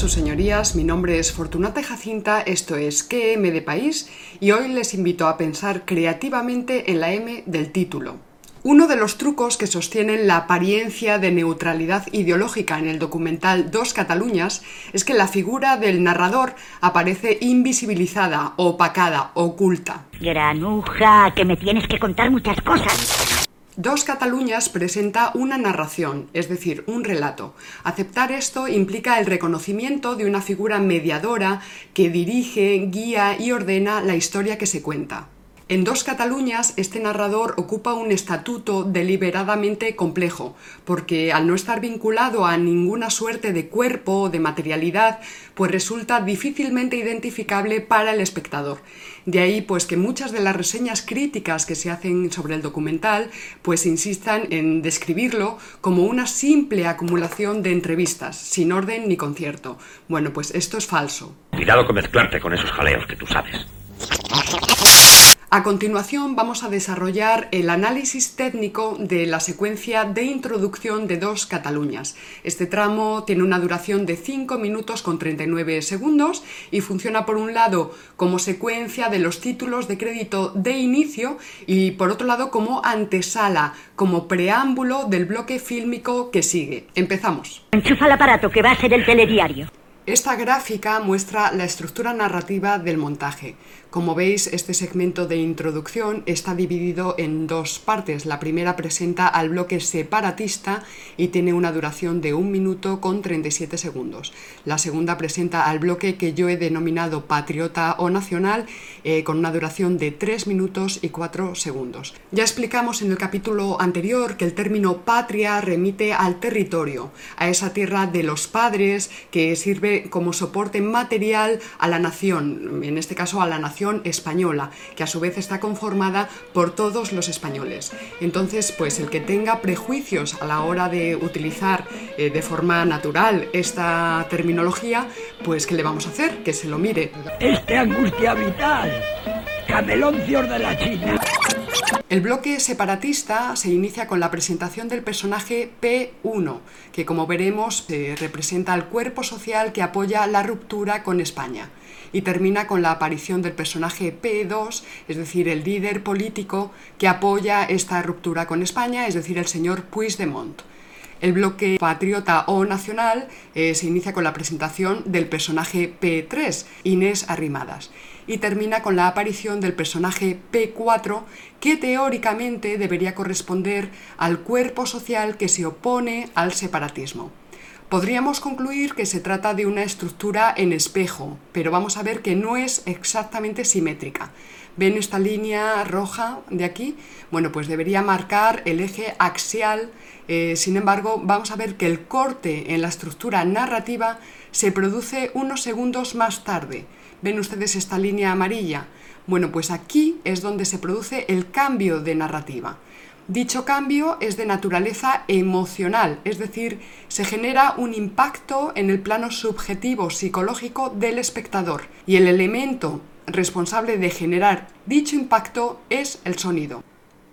Sus señorías. Mi nombre es Fortunata Jacinta, esto es QM de País y hoy les invito a pensar creativamente en la M del título. Uno de los trucos que sostienen la apariencia de neutralidad ideológica en el documental Dos Cataluñas es que la figura del narrador aparece invisibilizada, opacada, oculta. Granuja, que me tienes que contar muchas cosas. Dos Cataluñas presenta una narración, es decir, un relato. Aceptar esto implica el reconocimiento de una figura mediadora que dirige, guía y ordena la historia que se cuenta. En Dos Cataluñas, este narrador ocupa un estatuto deliberadamente complejo, porque al no estar vinculado a ninguna suerte de cuerpo o de materialidad, pues resulta difícilmente identificable para el espectador. De ahí pues que muchas de las reseñas críticas que se hacen sobre el documental pues insistan en describirlo como una simple acumulación de entrevistas, sin orden ni concierto. Bueno, pues esto es falso. Cuidado con mezclarte con esos jaleos que tú sabes. A continuación vamos a desarrollar el análisis técnico de la secuencia de introducción de dos Cataluñas. Este tramo tiene una duración de 5 minutos con 39 segundos y funciona por un lado como secuencia de los títulos de crédito de inicio y por otro lado como antesala, como preámbulo del bloque fílmico que sigue. Empezamos. Enchufa el aparato que va a ser el telediario. Esta gráfica muestra la estructura narrativa del montaje. Como veis, este segmento de introducción está dividido en dos partes. La primera presenta al bloque separatista y tiene una duración de un minuto con 37 segundos. La segunda presenta al bloque que yo he denominado patriota o nacional eh, con una duración de 3 minutos y 4 segundos. Ya explicamos en el capítulo anterior que el término patria remite al territorio, a esa tierra de los padres que sirve como soporte material a la nación, en este caso a la nación española, que a su vez está conformada por todos los españoles. Entonces, pues el que tenga prejuicios a la hora de utilizar eh, de forma natural esta terminología, pues ¿qué le vamos a hacer? Que se lo mire. Este angustia vital, cameloncios de la China. El bloque separatista se inicia con la presentación del personaje P1, que como veremos eh, representa al cuerpo social que apoya la ruptura con España, y termina con la aparición del personaje P2, es decir, el líder político que apoya esta ruptura con España, es decir, el señor Puigdemont. El bloque patriota o nacional eh, se inicia con la presentación del personaje P3, Inés Arrimadas, y termina con la aparición del personaje P4, que teóricamente debería corresponder al cuerpo social que se opone al separatismo. Podríamos concluir que se trata de una estructura en espejo, pero vamos a ver que no es exactamente simétrica. ¿Ven esta línea roja de aquí? Bueno, pues debería marcar el eje axial eh, sin embargo, vamos a ver que el corte en la estructura narrativa se produce unos segundos más tarde. ¿Ven ustedes esta línea amarilla? Bueno, pues aquí es donde se produce el cambio de narrativa. Dicho cambio es de naturaleza emocional, es decir, se genera un impacto en el plano subjetivo psicológico del espectador y el elemento responsable de generar dicho impacto es el sonido.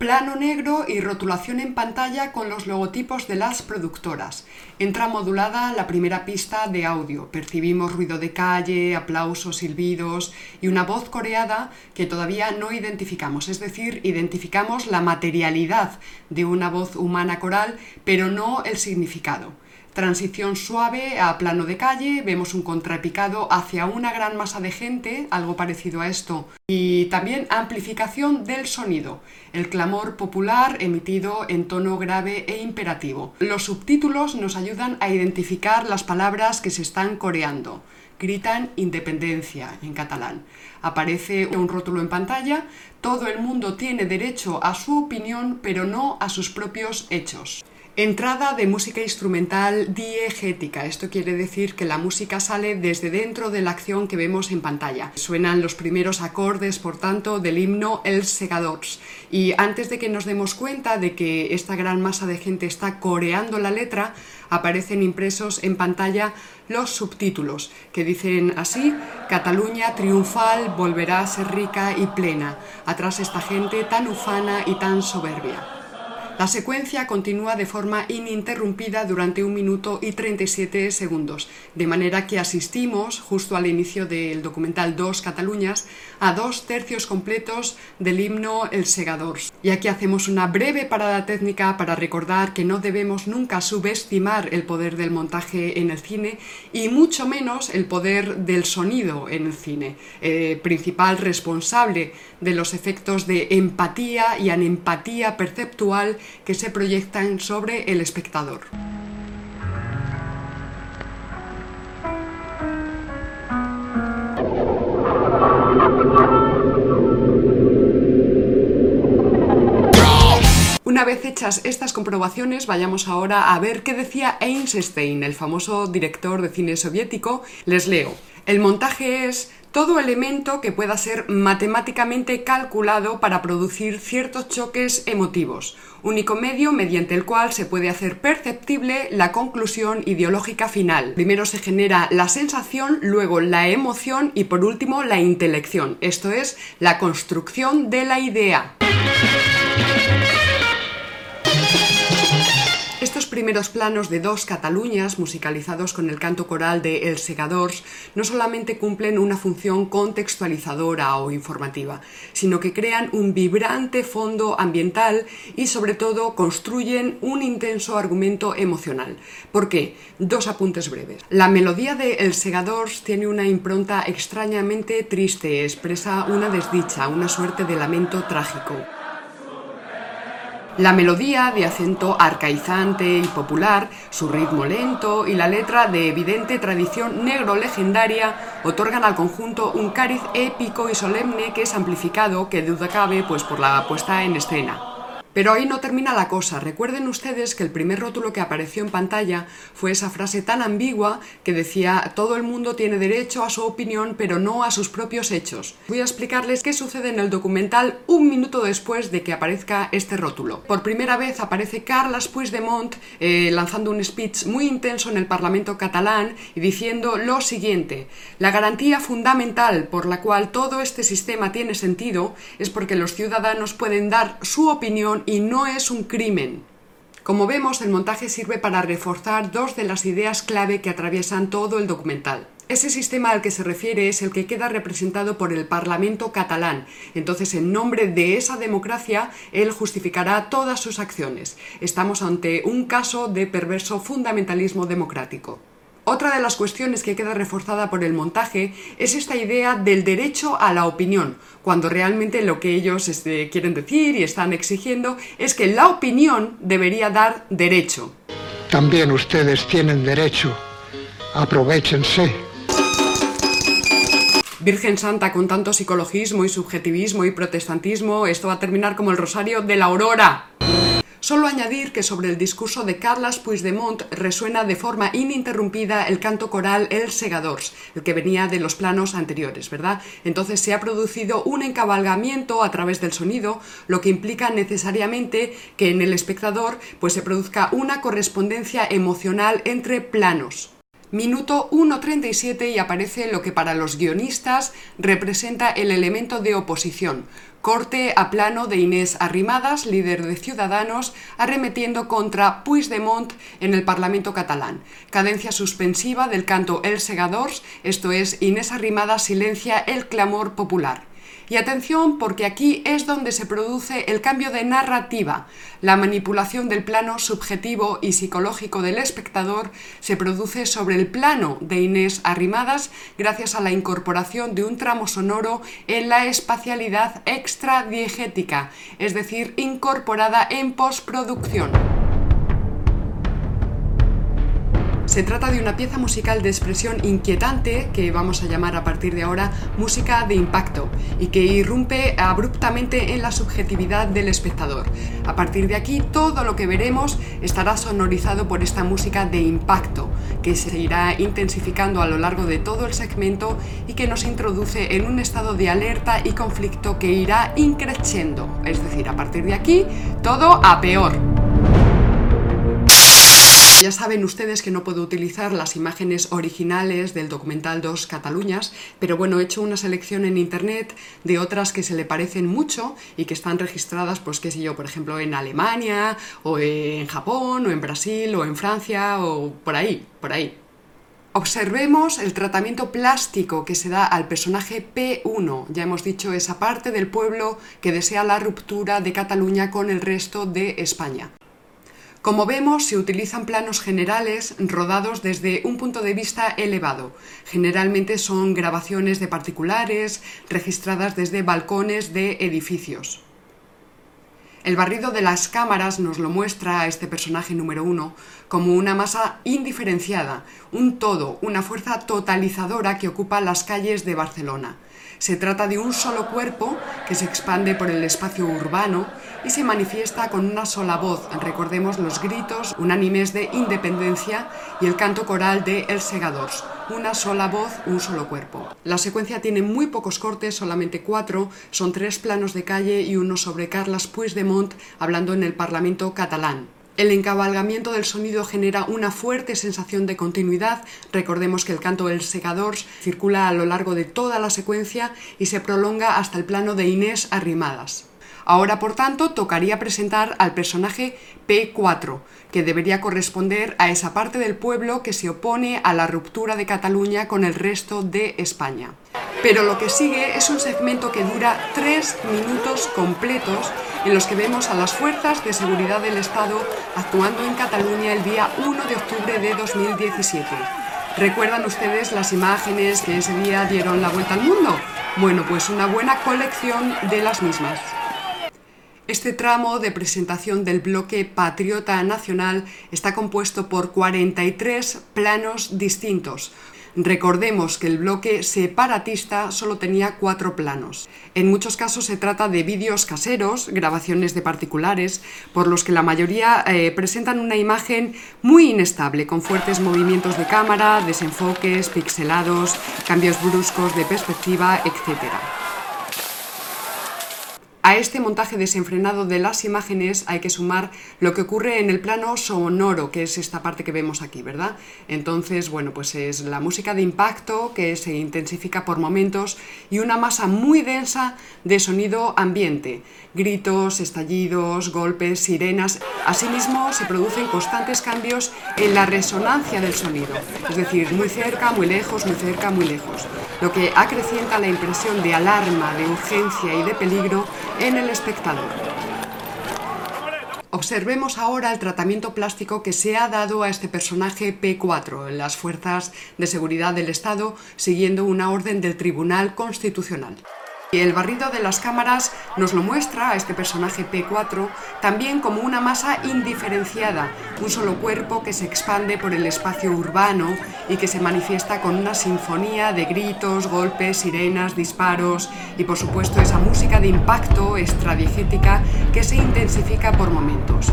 Plano negro y rotulación en pantalla con los logotipos de las productoras. Entra modulada la primera pista de audio. Percibimos ruido de calle, aplausos, silbidos y una voz coreada que todavía no identificamos. Es decir, identificamos la materialidad de una voz humana coral, pero no el significado. Transición suave a plano de calle, vemos un contrapicado hacia una gran masa de gente, algo parecido a esto, y también amplificación del sonido, el clamor popular emitido en tono grave e imperativo. Los subtítulos nos ayudan a identificar las palabras que se están coreando. Gritan independencia en catalán. Aparece un rótulo en pantalla, todo el mundo tiene derecho a su opinión, pero no a sus propios hechos. Entrada de música instrumental diegética. Esto quiere decir que la música sale desde dentro de la acción que vemos en pantalla. Suenan los primeros acordes, por tanto, del himno El Segadors. Y antes de que nos demos cuenta de que esta gran masa de gente está coreando la letra, aparecen impresos en pantalla los subtítulos, que dicen así, Cataluña triunfal volverá a ser rica y plena, atrás esta gente tan ufana y tan soberbia. La secuencia continúa de forma ininterrumpida durante un minuto y 37 segundos, de manera que asistimos, justo al inicio del documental Dos Cataluñas, a dos tercios completos del himno El Segadors. Y aquí hacemos una breve parada técnica para recordar que no debemos nunca subestimar el poder del montaje en el cine y mucho menos el poder del sonido en el cine, eh, principal responsable de los efectos de empatía y anempatía perceptual que se proyectan sobre el espectador. Una vez hechas estas comprobaciones, vayamos ahora a ver qué decía Einstein, el famoso director de cine soviético. Les leo. El montaje es todo elemento que pueda ser matemáticamente calculado para producir ciertos choques emotivos, único medio mediante el cual se puede hacer perceptible la conclusión ideológica final. Primero se genera la sensación, luego la emoción y por último la intelección, esto es, la construcción de la idea. Primeros planos de dos Cataluñas, musicalizados con el canto coral de El Segadors, no solamente cumplen una función contextualizadora o informativa, sino que crean un vibrante fondo ambiental y sobre todo construyen un intenso argumento emocional. ¿Por qué? Dos apuntes breves. La melodía de El Segadors tiene una impronta extrañamente triste, expresa una desdicha, una suerte de lamento trágico. La melodía de acento arcaizante y popular, su ritmo lento y la letra de evidente tradición negro legendaria otorgan al conjunto un cariz épico y solemne que es amplificado, que duda cabe, pues por la puesta en escena. Pero ahí no termina la cosa. Recuerden ustedes que el primer rótulo que apareció en pantalla fue esa frase tan ambigua que decía todo el mundo tiene derecho a su opinión pero no a sus propios hechos. Voy a explicarles qué sucede en el documental un minuto después de que aparezca este rótulo. Por primera vez aparece Carles Puigdemont eh, lanzando un speech muy intenso en el Parlamento catalán y diciendo lo siguiente. La garantía fundamental por la cual todo este sistema tiene sentido es porque los ciudadanos pueden dar su opinión y no es un crimen. Como vemos, el montaje sirve para reforzar dos de las ideas clave que atraviesan todo el documental. Ese sistema al que se refiere es el que queda representado por el Parlamento catalán. Entonces, en nombre de esa democracia, él justificará todas sus acciones. Estamos ante un caso de perverso fundamentalismo democrático. Otra de las cuestiones que queda reforzada por el montaje es esta idea del derecho a la opinión, cuando realmente lo que ellos este, quieren decir y están exigiendo es que la opinión debería dar derecho. También ustedes tienen derecho. Aprovechense. Virgen Santa, con tanto psicologismo y subjetivismo y protestantismo, esto va a terminar como el rosario de la aurora. Solo añadir que sobre el discurso de Carles Puigdemont resuena de forma ininterrumpida el canto coral El Segadors, el que venía de los planos anteriores, ¿verdad? Entonces se ha producido un encabalgamiento a través del sonido, lo que implica necesariamente que en el espectador pues se produzca una correspondencia emocional entre planos. Minuto 1.37 y aparece lo que para los guionistas representa el elemento de oposición. Corte a plano de Inés Arrimadas, líder de Ciudadanos, arremetiendo contra Puigdemont en el Parlamento catalán. Cadencia suspensiva del canto El Segadors, esto es, Inés Arrimadas silencia el clamor popular. Y atención porque aquí es donde se produce el cambio de narrativa. La manipulación del plano subjetivo y psicológico del espectador se produce sobre el plano de Inés Arrimadas gracias a la incorporación de un tramo sonoro en la espacialidad extradiegética, es decir, incorporada en postproducción. Se trata de una pieza musical de expresión inquietante que vamos a llamar a partir de ahora música de impacto y que irrumpe abruptamente en la subjetividad del espectador. A partir de aquí todo lo que veremos estará sonorizado por esta música de impacto que se irá intensificando a lo largo de todo el segmento y que nos introduce en un estado de alerta y conflicto que irá increciendo. Es decir, a partir de aquí todo a peor. Ya saben ustedes que no puedo utilizar las imágenes originales del documental Dos Cataluñas, pero bueno, he hecho una selección en internet de otras que se le parecen mucho y que están registradas, pues qué sé yo, por ejemplo, en Alemania, o en Japón, o en Brasil, o en Francia, o por ahí, por ahí. Observemos el tratamiento plástico que se da al personaje P1, ya hemos dicho esa parte del pueblo que desea la ruptura de Cataluña con el resto de España. Como vemos, se utilizan planos generales rodados desde un punto de vista elevado. Generalmente son grabaciones de particulares registradas desde balcones de edificios. El barrido de las cámaras nos lo muestra a este personaje número uno como una masa indiferenciada, un todo, una fuerza totalizadora que ocupa las calles de Barcelona. Se trata de un solo cuerpo que se expande por el espacio urbano y se manifiesta con una sola voz. Recordemos los gritos unánimes de independencia y el canto coral de El Segadors. Una sola voz, un solo cuerpo. La secuencia tiene muy pocos cortes, solamente cuatro. Son tres planos de calle y uno sobre Carles Puigdemont hablando en el Parlamento catalán. El encabalgamiento del sonido genera una fuerte sensación de continuidad. Recordemos que el canto del segador circula a lo largo de toda la secuencia y se prolonga hasta el plano de Inés Arrimadas. Ahora, por tanto, tocaría presentar al personaje P4, que debería corresponder a esa parte del pueblo que se opone a la ruptura de Cataluña con el resto de España. Pero lo que sigue es un segmento que dura tres minutos completos en los que vemos a las fuerzas de seguridad del Estado actuando en Cataluña el día 1 de octubre de 2017. ¿Recuerdan ustedes las imágenes que ese día dieron la vuelta al mundo? Bueno, pues una buena colección de las mismas. Este tramo de presentación del bloque Patriota Nacional está compuesto por 43 planos distintos, Recordemos que el bloque separatista solo tenía cuatro planos. En muchos casos se trata de vídeos caseros, grabaciones de particulares, por los que la mayoría eh, presentan una imagen muy inestable, con fuertes movimientos de cámara, desenfoques, pixelados, cambios bruscos de perspectiva, etc. A este montaje desenfrenado de las imágenes hay que sumar lo que ocurre en el plano sonoro, que es esta parte que vemos aquí, ¿verdad? Entonces, bueno, pues es la música de impacto que se intensifica por momentos y una masa muy densa de sonido ambiente, gritos, estallidos, golpes, sirenas. Asimismo, se producen constantes cambios en la resonancia del sonido, es decir, muy cerca, muy lejos, muy cerca, muy lejos, lo que acrecienta la impresión de alarma, de urgencia y de peligro en el espectador. Observemos ahora el tratamiento plástico que se ha dado a este personaje P4 en las fuerzas de seguridad del Estado siguiendo una orden del Tribunal Constitucional. El barrido de las cámaras nos lo muestra a este personaje P4 también como una masa indiferenciada, un solo cuerpo que se expande por el espacio urbano y que se manifiesta con una sinfonía de gritos, golpes, sirenas, disparos y por supuesto esa música de impacto extradigética que se intensifica por momentos.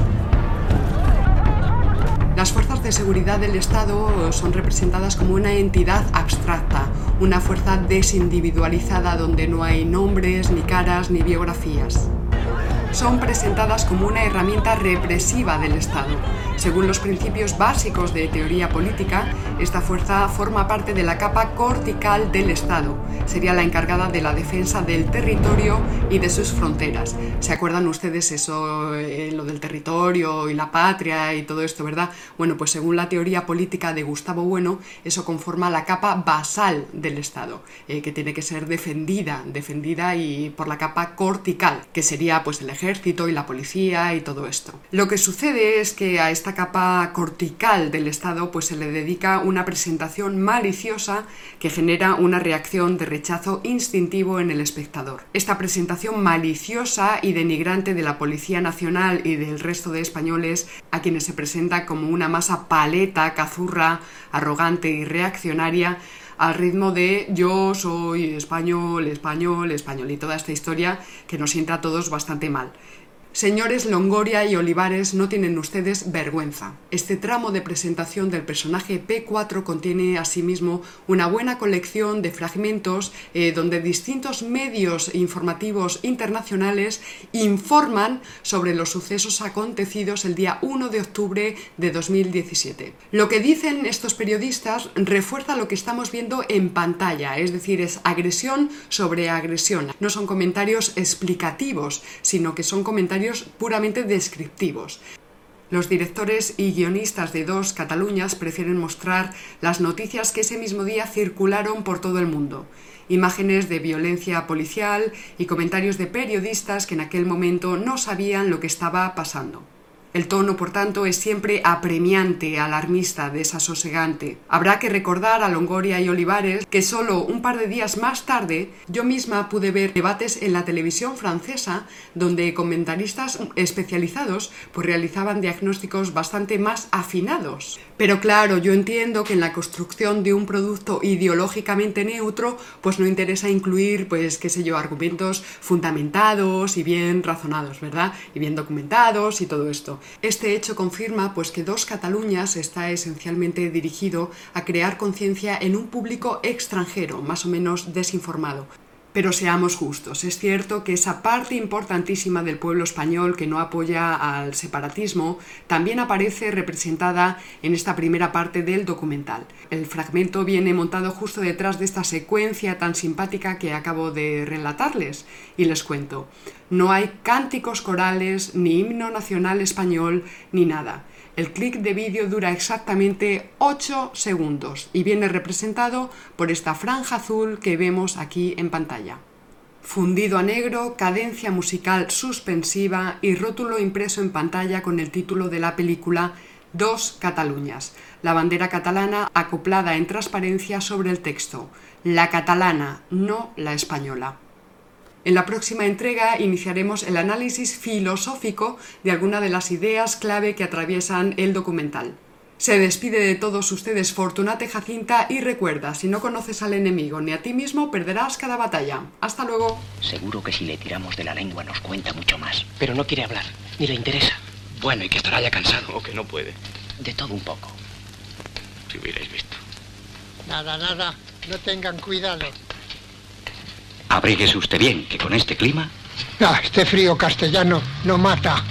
Las fuerzas de seguridad del Estado son representadas como una entidad abstracta, una fuerza desindividualizada donde no hay nombres, ni caras, ni biografías. Son presentadas como una herramienta represiva del Estado, según los principios básicos de teoría política, esta fuerza forma parte de la capa cortical del Estado. Sería la encargada de la defensa del territorio y de sus fronteras. ¿Se acuerdan ustedes eso, eh, lo del territorio y la patria y todo esto, verdad? Bueno, pues según la teoría política de Gustavo Bueno, eso conforma la capa basal del Estado, eh, que tiene que ser defendida, defendida y por la capa cortical, que sería pues el ejército y la policía y todo esto. Lo que sucede es que a esta capa cortical del Estado pues se le dedica una presentación maliciosa que genera una reacción de rechazo instintivo en el espectador. Esta presentación maliciosa y denigrante de la Policía Nacional y del resto de españoles a quienes se presenta como una masa paleta, cazurra, arrogante y reaccionaria al ritmo de yo soy español, español, español y toda esta historia que nos sienta a todos bastante mal. Señores Longoria y Olivares, no tienen ustedes vergüenza. Este tramo de presentación del personaje P4 contiene asimismo una buena colección de fragmentos eh, donde distintos medios informativos internacionales informan sobre los sucesos acontecidos el día 1 de octubre de 2017. Lo que dicen estos periodistas refuerza lo que estamos viendo en pantalla, es decir, es agresión sobre agresión. No son comentarios explicativos, sino que son comentarios puramente descriptivos. Los directores y guionistas de Dos Cataluñas prefieren mostrar las noticias que ese mismo día circularon por todo el mundo, imágenes de violencia policial y comentarios de periodistas que en aquel momento no sabían lo que estaba pasando. El tono, por tanto, es siempre apremiante, alarmista, desasosegante. Habrá que recordar a Longoria y Olivares que solo un par de días más tarde yo misma pude ver debates en la televisión francesa donde comentaristas especializados pues realizaban diagnósticos bastante más afinados. Pero claro, yo entiendo que en la construcción de un producto ideológicamente neutro pues no interesa incluir pues qué sé yo, argumentos fundamentados y bien razonados, ¿verdad? Y bien documentados y todo esto. Este hecho confirma pues que Dos Cataluñas está esencialmente dirigido a crear conciencia en un público extranjero, más o menos desinformado. Pero seamos justos, es cierto que esa parte importantísima del pueblo español que no apoya al separatismo también aparece representada en esta primera parte del documental. El fragmento viene montado justo detrás de esta secuencia tan simpática que acabo de relatarles y les cuento. No hay cánticos corales, ni himno nacional español, ni nada. El clic de vídeo dura exactamente 8 segundos y viene representado por esta franja azul que vemos aquí en pantalla. Fundido a negro, cadencia musical suspensiva y rótulo impreso en pantalla con el título de la película Dos Cataluñas, la bandera catalana acoplada en transparencia sobre el texto. La catalana, no la española. En la próxima entrega iniciaremos el análisis filosófico de alguna de las ideas clave que atraviesan el documental. Se despide de todos ustedes Fortunate Jacinta y recuerda, si no conoces al enemigo ni a ti mismo, perderás cada batalla. Hasta luego. Seguro que si le tiramos de la lengua nos cuenta mucho más. Pero no quiere hablar, ni le interesa. Bueno, y que estará ya cansado o que no puede. De todo un poco. Si hubierais visto. Nada, nada. No tengan cuidado. Abríguese usted bien, que con este clima. Ah, este frío castellano no mata.